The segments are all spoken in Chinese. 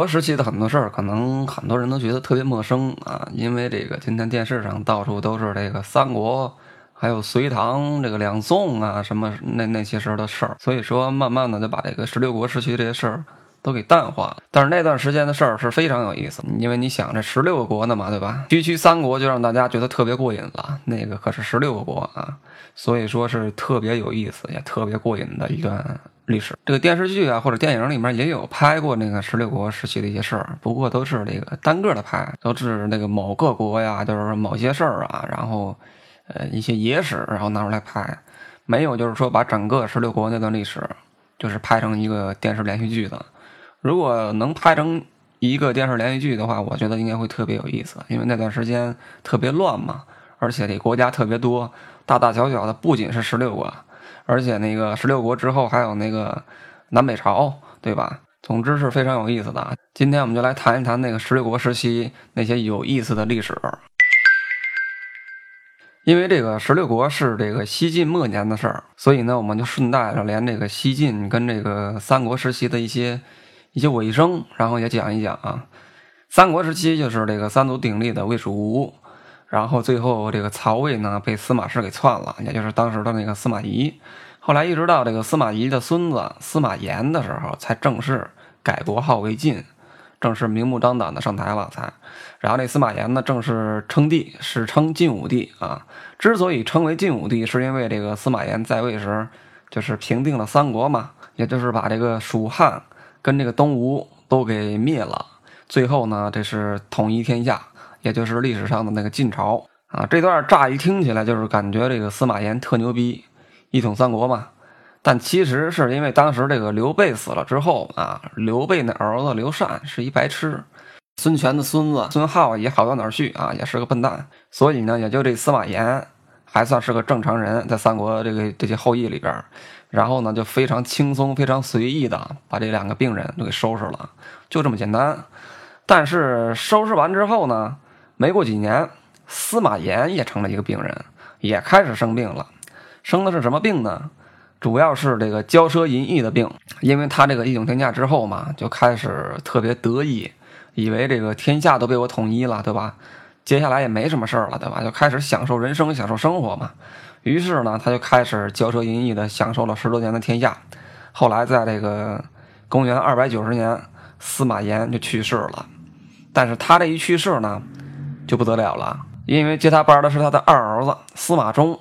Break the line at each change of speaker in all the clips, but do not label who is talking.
国时期的很多事儿，可能很多人都觉得特别陌生啊，因为这个今天电视上到处都是这个三国，还有隋唐这个两宋啊，什么那那些时候的事儿，所以说慢慢的就把这个十六国时期这些事儿都给淡化了。但是那段时间的事儿是非常有意思，因为你想这十六个国呢嘛，对吧？区区三国就让大家觉得特别过瘾了，那个可是十六个国啊，所以说是特别有意思也特别过瘾的一段。历史这个电视剧啊或者电影里面也有拍过那个十六国时期的一些事儿，不过都是这个单个的拍，都是那个某个国呀，就是某些事儿啊，然后呃一些野史，然后拿出来拍，没有就是说把整个十六国那段历史就是拍成一个电视连续剧的。如果能拍成一个电视连续剧的话，我觉得应该会特别有意思，因为那段时间特别乱嘛，而且这国家特别多，大大小小的不仅是十六个。而且那个十六国之后还有那个南北朝，对吧？总之是非常有意思的。今天我们就来谈一谈那个十六国时期那些有意思的历史。因为这个十六国是这个西晋末年的事儿，所以呢，我们就顺带着连这个西晋跟这个三国时期的一些一些尾声，然后也讲一讲啊。三国时期就是这个三足鼎立的魏蜀吴。然后最后这个曹魏呢被司马氏给篡了，也就是当时的那个司马懿。后来一直到这个司马懿的孙子司马炎的时候，才正式改国号为晋，正式明目张胆的上台了才。然后这司马炎呢正式称帝，史称晋武帝啊。之所以称为晋武帝，是因为这个司马炎在位时就是平定了三国嘛，也就是把这个蜀汉跟这个东吴都给灭了，最后呢这是统一天下。也就是历史上的那个晋朝啊，这段乍一听起来就是感觉这个司马炎特牛逼，一统三国嘛。但其实是因为当时这个刘备死了之后啊，刘备那儿子刘禅是一白痴，孙权的孙子孙浩也好到哪儿去啊，也是个笨蛋。所以呢，也就这司马炎还算是个正常人，在三国这个这些后裔里边，然后呢就非常轻松、非常随意的把这两个病人都给收拾了，就这么简单。但是收拾完之后呢？没过几年，司马炎也成了一个病人，也开始生病了。生的是什么病呢？主要是这个骄奢淫逸的病。因为他这个一统天下之后嘛，就开始特别得意，以为这个天下都被我统一了，对吧？接下来也没什么事儿了，对吧？就开始享受人生，享受生活嘛。于是呢，他就开始骄奢淫逸的享受了十多年的天下。后来在这个公元二百九十年，司马炎就去世了。但是他这一去世呢？就不得了了，因为接他班的是他的二儿子司马衷，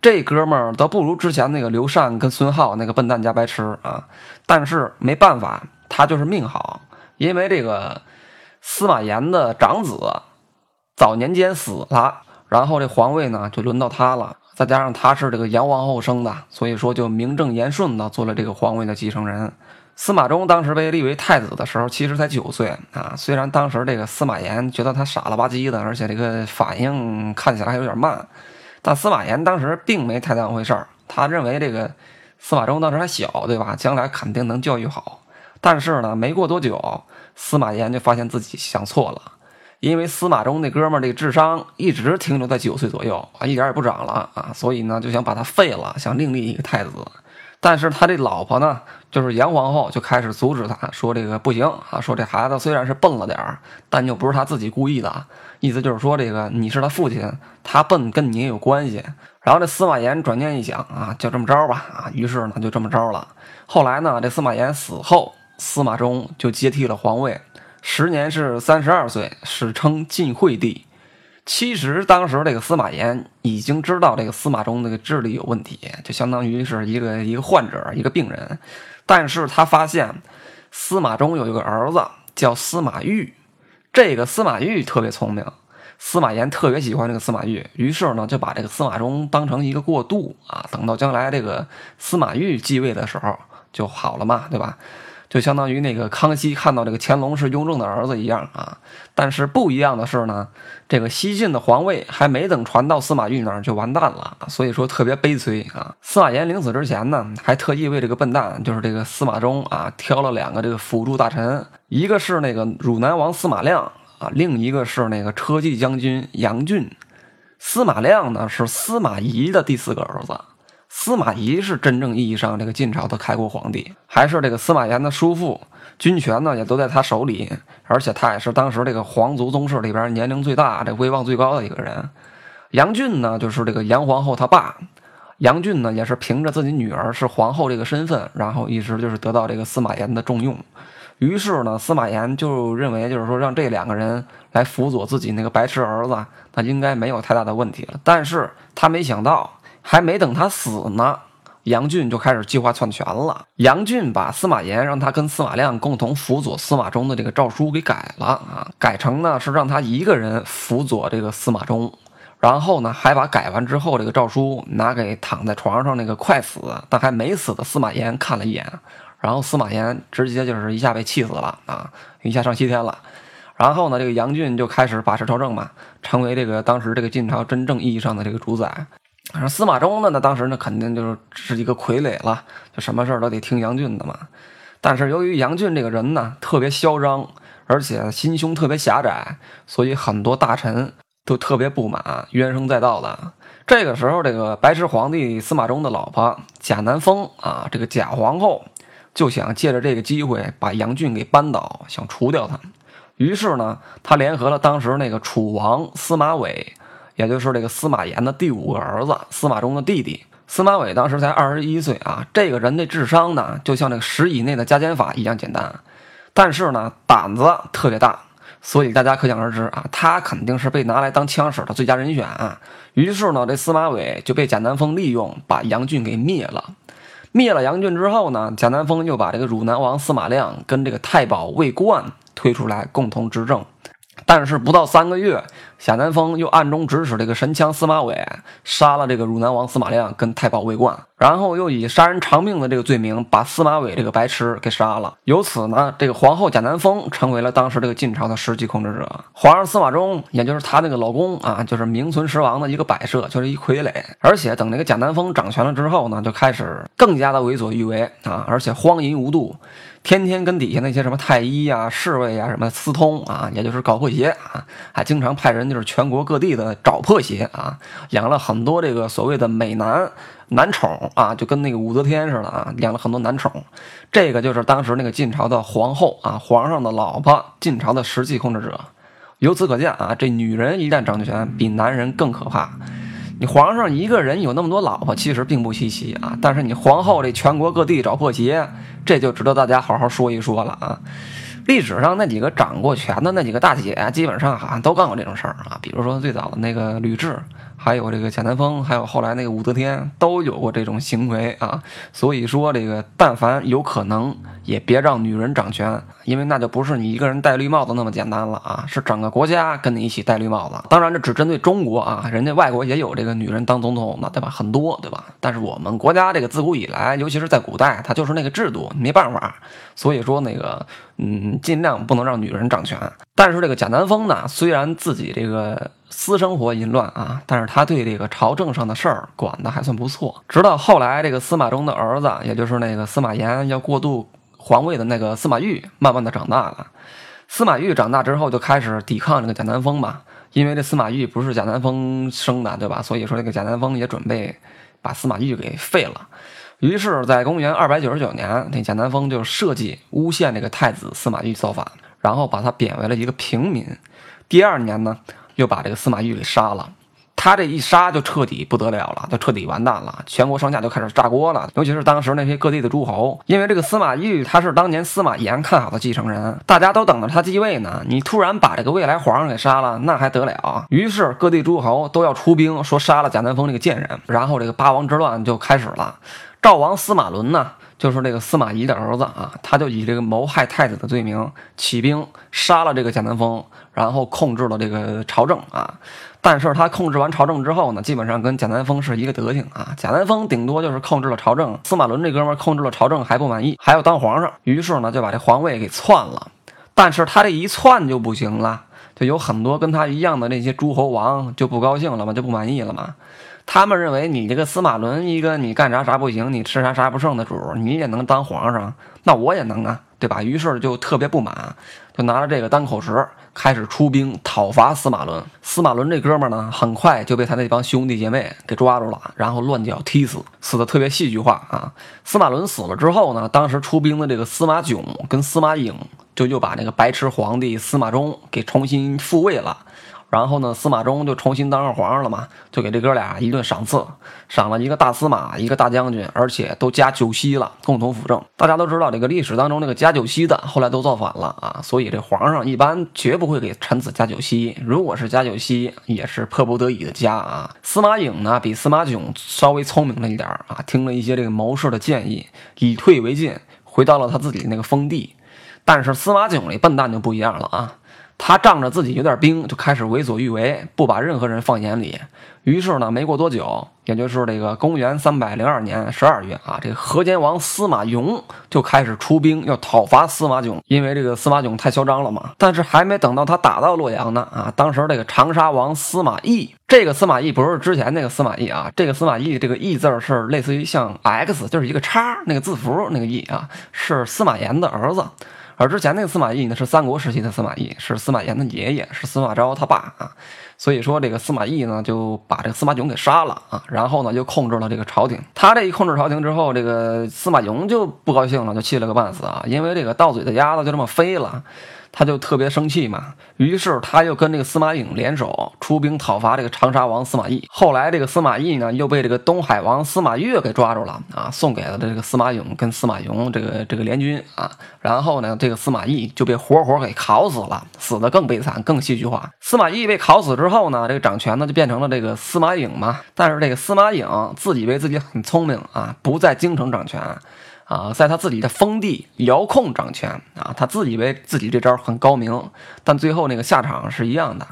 这哥们儿都不如之前那个刘禅跟孙浩那个笨蛋加白痴啊。但是没办法，他就是命好，因为这个司马炎的长子早年间死了，然后这皇位呢就轮到他了，再加上他是这个杨皇后生的，所以说就名正言顺的做了这个皇位的继承人。司马衷当时被立为太子的时候，其实才九岁啊。虽然当时这个司马炎觉得他傻了吧唧的，而且这个反应看起来还有点慢，但司马炎当时并没太当回事儿。他认为这个司马衷当时还小，对吧？将来肯定能教育好。但是呢，没过多久，司马炎就发现自己想错了，因为司马衷那哥们儿这个智商一直停留在九岁左右啊，一点也不长了啊。所以呢，就想把他废了，想另立一个太子。但是他这老婆呢，就是杨皇后，就开始阻止他，说这个不行啊，说这孩子虽然是笨了点儿，但又不是他自己故意的，意思就是说这个你是他父亲，他笨跟你也有关系。然后这司马炎转念一想啊，就这么着吧啊，于是呢就这么着了。后来呢，这司马炎死后，司马衷就接替了皇位，时年是三十二岁，史称晋惠帝。其实当时这个司马炎已经知道这个司马衷那个智力有问题，就相当于是一个一个患者，一个病人。但是他发现司马衷有一个儿子叫司马懿，这个司马懿特别聪明，司马炎特别喜欢这个司马懿，于是呢就把这个司马衷当成一个过渡啊，等到将来这个司马懿继位的时候就好了嘛，对吧？就相当于那个康熙看到这个乾隆是雍正的儿子一样啊，但是不一样的是呢，这个西晋的皇位还没等传到司马懿那儿就完蛋了，所以说特别悲催啊。司马炎临死之前呢，还特意为这个笨蛋，就是这个司马衷啊，挑了两个这个辅助大臣，一个是那个汝南王司马亮啊，另一个是那个车骑将军杨俊。司马亮呢是司马懿的第四个儿子。司马懿是真正意义上这个晋朝的开国皇帝，还是这个司马炎的叔父，军权呢也都在他手里，而且他也是当时这个皇族宗室里边年龄最大、这威望最高的一个人。杨俊呢，就是这个杨皇后他爸。杨俊呢，也是凭着自己女儿是皇后这个身份，然后一直就是得到这个司马炎的重用。于是呢，司马炎就认为，就是说让这两个人来辅佐自己那个白痴儿子，那应该没有太大的问题了。但是他没想到，还没等他死呢，杨俊就开始计划篡权了。杨俊把司马炎让他跟司马亮共同辅佐司马衷的这个诏书给改了啊，改成呢是让他一个人辅佐这个司马衷。然后呢，还把改完之后这个诏书拿给躺在床上那个快死但还没死的司马炎看了一眼，然后司马炎直接就是一下被气死了啊，一下上西天了。然后呢，这个杨俊就开始把持朝政嘛，成为这个当时这个晋朝真正意义上的这个主宰。而司马衷呢，那当时呢肯定就是是一个傀儡了，就什么事儿都得听杨俊的嘛。但是由于杨俊这个人呢特别嚣张，而且心胸特别狭窄，所以很多大臣。都特别不满，怨声载道的。这个时候，这个白痴皇帝司马衷的老婆贾南风啊，这个贾皇后就想借着这个机会把杨俊给扳倒，想除掉他。于是呢，他联合了当时那个楚王司马伟，也就是这个司马炎的第五个儿子司马衷的弟弟。司马伟当时才二十一岁啊，这个人的智商呢，就像那个十以内的加减法一样简单，但是呢，胆子特别大。所以大家可想而知啊，他肯定是被拿来当枪使的最佳人选。于是呢，这司马伟就被贾南风利用，把杨俊给灭了。灭了杨俊之后呢，贾南风又把这个汝南王司马亮跟这个太保魏冠推出来共同执政。但是不到三个月，贾南风又暗中指使这个神枪司马伟杀了这个汝南王司马亮跟太保魏冠，然后又以杀人偿命的这个罪名把司马伟这个白痴给杀了。由此呢，这个皇后贾南风成为了当时这个晋朝的实际控制者。皇上司马衷，也就是他那个老公啊，就是名存实亡的一个摆设，就是一傀儡。而且等那个贾南风掌权了之后呢，就开始更加的为所欲为啊，而且荒淫无度。天天跟底下那些什么太医呀、侍卫呀什么私通啊，也就是搞破鞋啊，还经常派人就是全国各地的找破鞋啊，养了很多这个所谓的美男男宠啊，就跟那个武则天似的啊，养了很多男宠。这个就是当时那个晋朝的皇后啊，皇上的老婆，晋朝的实际控制者。由此可见啊，这女人一旦掌权，比男人更可怕。你皇上一个人有那么多老婆，其实并不稀奇啊。但是你皇后这全国各地找破鞋，这就值得大家好好说一说了啊。历史上那几个掌过权的那几个大姐，基本上好像都干过这种事儿啊。比如说最早的那个吕雉。还有这个贾南风，还有后来那个武则天，都有过这种行为啊。所以说，这个但凡有可能，也别让女人掌权，因为那就不是你一个人戴绿帽子那么简单了啊，是整个国家跟你一起戴绿帽子。当然，这只针对中国啊，人家外国也有这个女人当总统的，对吧？很多，对吧？但是我们国家这个自古以来，尤其是在古代，它就是那个制度，没办法。所以说，那个嗯，尽量不能让女人掌权。但是这个贾南风呢，虽然自己这个。私生活淫乱啊，但是他对这个朝政上的事儿管的还算不错。直到后来，这个司马衷的儿子，也就是那个司马炎要过渡皇位的那个司马昱，慢慢的长大了。司马懿长大之后，就开始抵抗这个贾南风嘛，因为这司马懿不是贾南风生的，对吧？所以说这个贾南风也准备把司马懿给废了。于是，在公元二百九十九年，那贾南风就设计诬陷这个太子司马懿造反，然后把他贬为了一个平民。第二年呢？就把这个司马懿给杀了，他这一杀就彻底不得了了，就彻底完蛋了，全国上下就开始炸锅了。尤其是当时那些各地的诸侯，因为这个司马懿他是当年司马炎看好的继承人，大家都等着他继位呢。你突然把这个未来皇上给杀了，那还得了？于是各地诸侯都要出兵，说杀了贾南风这个贱人。然后这个八王之乱就开始了。赵王司马伦呢，就是这个司马懿的儿子啊，他就以这个谋害太子的罪名起兵杀了这个贾南风。然后控制了这个朝政啊，但是他控制完朝政之后呢，基本上跟贾南风是一个德行啊。贾南风顶多就是控制了朝政，司马伦这哥们控制了朝政还不满意，还要当皇上，于是呢就把这皇位给篡了。但是他这一篡就不行了，就有很多跟他一样的那些诸侯王就不高兴了嘛，就不满意了嘛。他们认为你这个司马伦一个你干啥啥不行，你吃啥啥不剩的主，你也能当皇上，那我也能啊。对吧？于是就特别不满，就拿着这个当口实，开始出兵讨伐司马伦。司马伦这哥们呢，很快就被他那帮兄弟姐妹给抓住了，然后乱脚踢死，死的特别戏剧化啊。司马伦死了之后呢，当时出兵的这个司马囧跟司马颖就又把那个白痴皇帝司马衷给重新复位了。然后呢，司马衷就重新当上皇上了嘛，就给这哥俩一顿赏赐，赏了一个大司马，一个大将军，而且都加九锡了，共同辅政。大家都知道，这个历史当中那个加九锡的后来都造反了啊，所以这皇上一般绝不会给臣子加九锡。如果是加九锡，也是迫不得已的加啊。司马颖呢，比司马囧稍微聪明了一点啊，听了一些这个谋士的建议，以退为进，回到了他自己那个封地。但是司马囧这笨蛋就不一样了啊。他仗着自己有点兵，就开始为所欲为，不把任何人放眼里。于是呢，没过多久，也就是这个公元三百零二年十二月啊，这个河间王司马颙就开始出兵要讨伐司马囧，因为这个司马囧太嚣张了嘛。但是还没等到他打到洛阳呢啊，当时这个长沙王司马懿，这个司马懿不是之前那个司马懿啊，这个司马懿这个懿字是类似于像 X，就是一个叉那个字符那个懿啊，是司马炎的儿子。而之前那个司马懿呢，是三国时期的司马懿，是司马炎的爷爷，是司马昭他爸啊。所以说这个司马懿呢，就把这个司马炯给杀了啊，然后呢就控制了这个朝廷。他这一控制朝廷之后，这个司马炯就不高兴了，就气了个半死啊，因为这个到嘴的鸭子就这么飞了。他就特别生气嘛，于是他又跟这个司马颖联手出兵讨伐这个长沙王司马懿。后来这个司马懿呢，又被这个东海王司马越给抓住了啊，送给了这个司马颖跟司马颙这个这个联军啊。然后呢，这个司马懿就被活活给烤死了，死的更悲惨，更戏剧化。司马懿被烤死之后呢，这个掌权呢就变成了这个司马颖嘛。但是这个司马颖自以为自己很聪明啊，不在京城掌权。啊，在他自己的封地遥控掌权啊，他自以为自己这招很高明，但最后那个下场是一样的，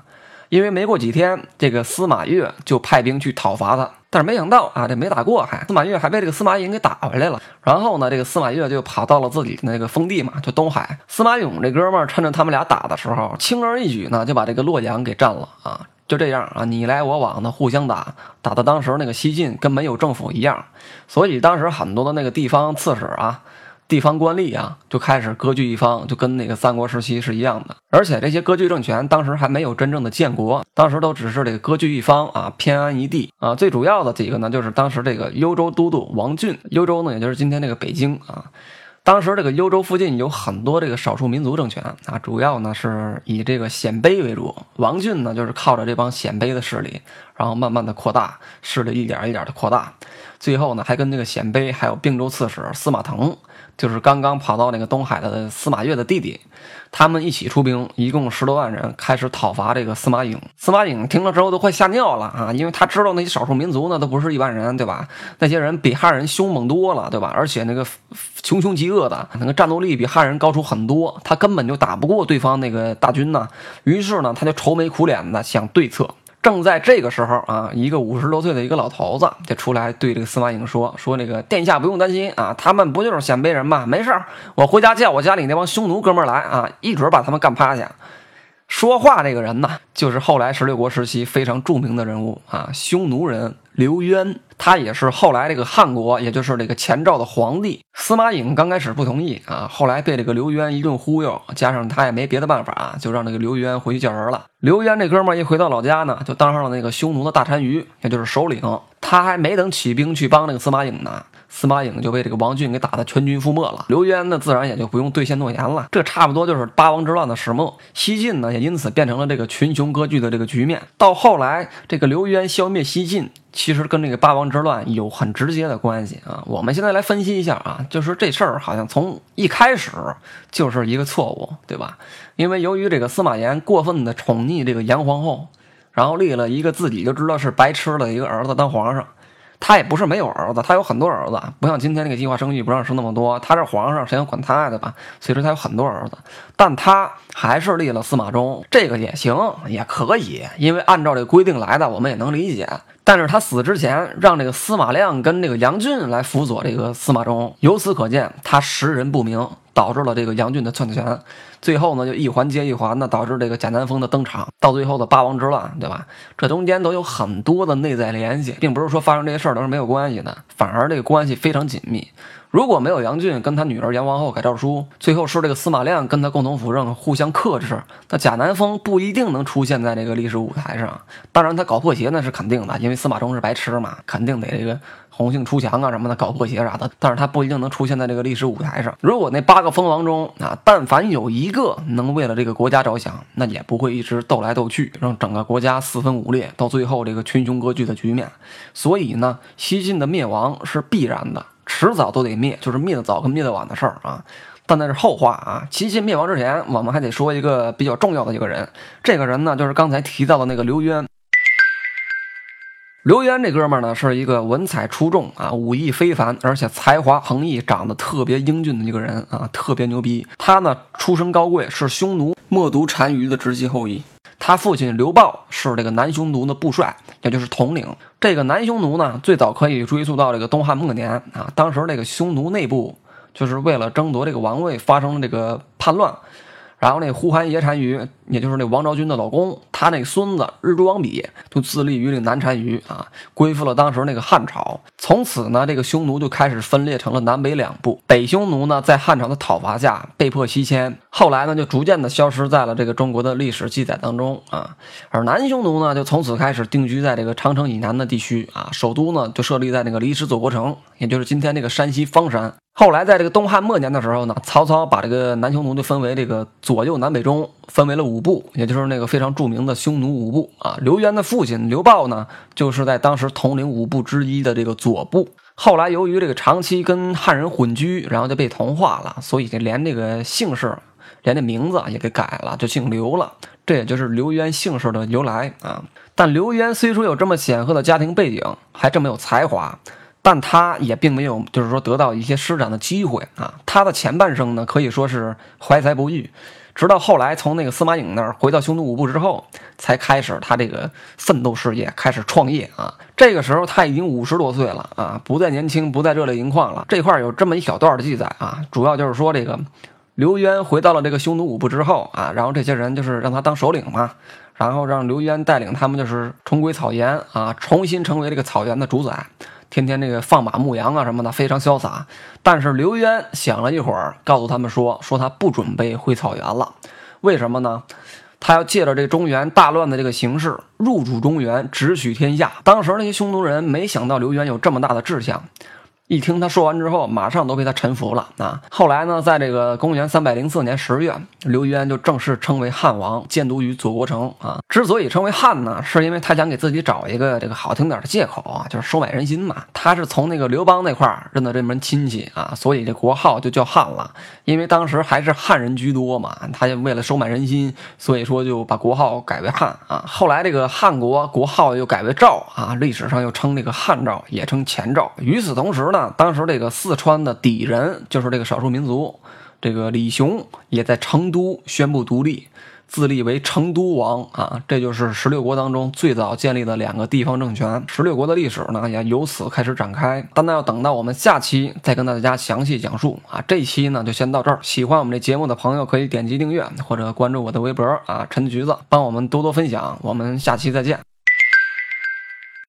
因为没过几天，这个司马越就派兵去讨伐他，但是没想到啊，这没打过，还司马越还被这个司马颖给打回来了。然后呢，这个司马越就跑到了自己的那个封地嘛，就东海。司马勇这哥们儿趁着他们俩打的时候，轻而易举呢就把这个洛阳给占了啊。就这样啊，你来我往的互相打，打的当时那个西晋跟没有政府一样，所以当时很多的那个地方刺史啊、地方官吏啊，就开始割据一方，就跟那个三国时期是一样的。而且这些割据政权当时还没有真正的建国，当时都只是这个割据一方啊，偏安一地啊。最主要的几个呢，就是当时这个幽州都督王浚，幽州呢，也就是今天这个北京啊。当时这个幽州附近有很多这个少数民族政权啊，主要呢是以这个鲜卑为主。王俊呢就是靠着这帮鲜卑的势力，然后慢慢的扩大势力，一点一点的扩大，最后呢还跟这个鲜卑还有并州刺史司马腾。就是刚刚跑到那个东海的司马越的弟弟，他们一起出兵，一共十多万人，开始讨伐这个司马颖。司马颖听了之后都快吓尿了啊，因为他知道那些少数民族呢都不是一般人，对吧？那些人比汉人凶猛多了，对吧？而且那个穷凶极恶的，那个战斗力比汉人高出很多，他根本就打不过对方那个大军呢。于是呢，他就愁眉苦脸的想对策。正在这个时候啊，一个五十多岁的一个老头子就出来对这个司马颖说：“说那个殿下不用担心啊，他们不就是鲜卑人吗？没事儿，我回家叫我家里那帮匈奴哥们儿来啊，一准把他们干趴下。”说话这个人呢，就是后来十六国时期非常著名的人物啊，匈奴人刘渊。他也是后来这个汉国，也就是这个前赵的皇帝司马颖刚开始不同意啊，后来被这个刘渊一顿忽悠，加上他也没别的办法，就让这个刘渊回去叫人了。刘渊这哥们儿一回到老家呢，就当上了那个匈奴的大单于，也就是首领。他还没等起兵去帮那个司马颖呢。司马颖就被这个王浚给打得全军覆没了，刘渊呢自然也就不用兑现诺言了。这差不多就是八王之乱的始末，西晋呢也因此变成了这个群雄割据的这个局面。到后来，这个刘渊消灭西晋，其实跟这个八王之乱有很直接的关系啊。我们现在来分析一下啊，就是这事儿好像从一开始就是一个错误，对吧？因为由于这个司马炎过分的宠溺这个杨皇后，然后立了一个自己就知道是白痴的一个儿子当皇上。他也不是没有儿子，他有很多儿子，不像今天那个计划生育不让生那么多。他是皇上，谁能管他对吧？所以说他有很多儿子，但他还是立了司马衷，这个也行，也可以，因为按照这个规定来的，我们也能理解。但是他死之前让这个司马亮跟这个杨俊来辅佐这个司马衷，由此可见他识人不明。导致了这个杨俊的篡权。最后呢，就一环接一环的导致这个贾南风的登场，到最后的八王之乱，对吧？这中间都有很多的内在联系，并不是说发生这些事儿都是没有关系的，反而这个关系非常紧密。如果没有杨俊跟他女儿杨皇后改诏书，最后是这个司马亮跟他共同辅政，互相克制，那贾南风不一定能出现在这个历史舞台上。当然，他搞破鞋那是肯定的，因为司马衷是白痴嘛，肯定得这个红杏出墙啊什么的，搞破鞋啥的。但是他不一定能出现在这个历史舞台上。如果那八个蜂王中啊，但凡有一个能为了这个国家着想，那也不会一直斗来斗去，让整个国家四分五裂，到最后这个群雄割据的局面。所以呢，西晋的灭亡是必然的。迟早都得灭，就是灭得早跟灭得晚的事儿啊。但那是后话啊。西晋灭亡之前，我们还得说一个比较重要的一个人。这个人呢，就是刚才提到的那个刘渊。刘渊这哥们儿呢，是一个文采出众啊，武艺非凡，而且才华横溢，长得特别英俊的一个人啊，特别牛逼。他呢，出身高贵，是匈奴冒毒单于的直系后裔。他父亲刘豹是这个南匈奴的部帅，也就是统领。这个南匈奴呢，最早可以追溯到这个东汉末年啊。当时这个匈奴内部就是为了争夺这个王位，发生了这个叛乱。然后那呼韩邪单于，也就是那王昭君的老公，他那孙子日诸王比就自立于这个南单于啊，归附了当时那个汉朝。从此呢，这个匈奴就开始分裂成了南北两部。北匈奴呢，在汉朝的讨伐下被迫西迁，后来呢，就逐渐的消失在了这个中国的历史记载当中啊。而南匈奴呢，就从此开始定居在这个长城以南的地区啊，首都呢就设立在那个离石左国城，也就是今天这个山西方山。后来，在这个东汉末年的时候呢，曹操把这个南匈奴就分为这个左右南北中，分为了五部，也就是那个非常著名的匈奴五部啊。刘渊的父亲刘豹呢，就是在当时统领五部之一的这个左部。后来由于这个长期跟汉人混居，然后就被同化了，所以就连这个姓氏，连这名字也给改了，就姓刘了。这也就是刘渊姓氏的由来啊。但刘渊虽说有这么显赫的家庭背景，还这么有才华。但他也并没有，就是说得到一些施展的机会啊。他的前半生呢，可以说是怀才不遇，直到后来从那个司马颖那儿回到匈奴五部之后，才开始他这个奋斗事业，开始创业啊。这个时候他已经五十多岁了啊，不再年轻，不再热泪盈眶了。这块儿有这么一小段的记载啊，主要就是说这个刘渊回到了这个匈奴五部之后啊，然后这些人就是让他当首领嘛，然后让刘渊带领他们就是重归草原啊，重新成为这个草原的主宰。天天这个放马牧羊啊什么的，非常潇洒。但是刘渊想了一会儿，告诉他们说：“说他不准备回草原了。为什么呢？他要借着这中原大乱的这个形势，入主中原，直取天下。当时那些匈奴人没想到刘渊有这么大的志向。”一听他说完之后，马上都被他臣服了啊！后来呢，在这个公元三百零四年十月，刘渊就正式称为汉王，建都于左国城啊。之所以称为汉呢，是因为他想给自己找一个这个好听点的借口啊，就是收买人心嘛。他是从那个刘邦那块认的这门亲戚啊，所以这国号就叫汉了。因为当时还是汉人居多嘛，他就为了收买人心，所以说就把国号改为汉啊。后来这个汉国国号又改为赵啊，历史上又称这个汉赵，也称前赵。与此同时呢。当时这个四川的底人，就是这个少数民族，这个李雄也在成都宣布独立，自立为成都王啊，这就是十六国当中最早建立的两个地方政权。十六国的历史呢，也由此开始展开。但那要等到我们下期再跟大家详细讲述啊。这期呢就先到这儿。喜欢我们这节目的朋友可以点击订阅或者关注我的微博啊，陈橘子，帮我们多多分享。我们下期再见。